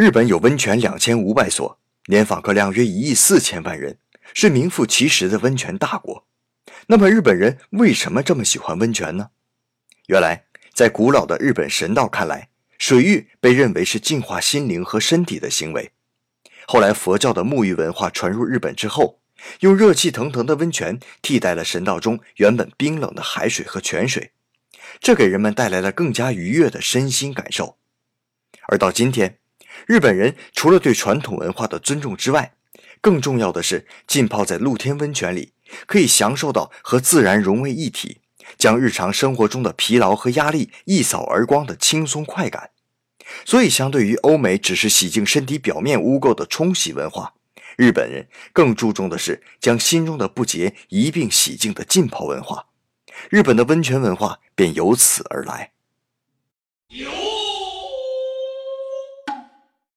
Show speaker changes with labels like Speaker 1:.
Speaker 1: 日本有温泉两千五百所，年访客量约一亿四千万人，是名副其实的温泉大国。那么日本人为什么这么喜欢温泉呢？原来，在古老的日本神道看来，水浴被认为是净化心灵和身体的行为。后来佛教的沐浴文化传入日本之后，用热气腾腾的温泉替代了神道中原本冰冷的海水和泉水，这给人们带来了更加愉悦的身心感受。而到今天，日本人除了对传统文化的尊重之外，更重要的是浸泡在露天温泉里。可以享受到和自然融为一体，将日常生活中的疲劳和压力一扫而光的轻松快感。所以，相对于欧美只是洗净身体表面污垢的冲洗文化，日本人更注重的是将心中的不洁一并洗净的浸泡文化。日本的温泉文化便由此而来。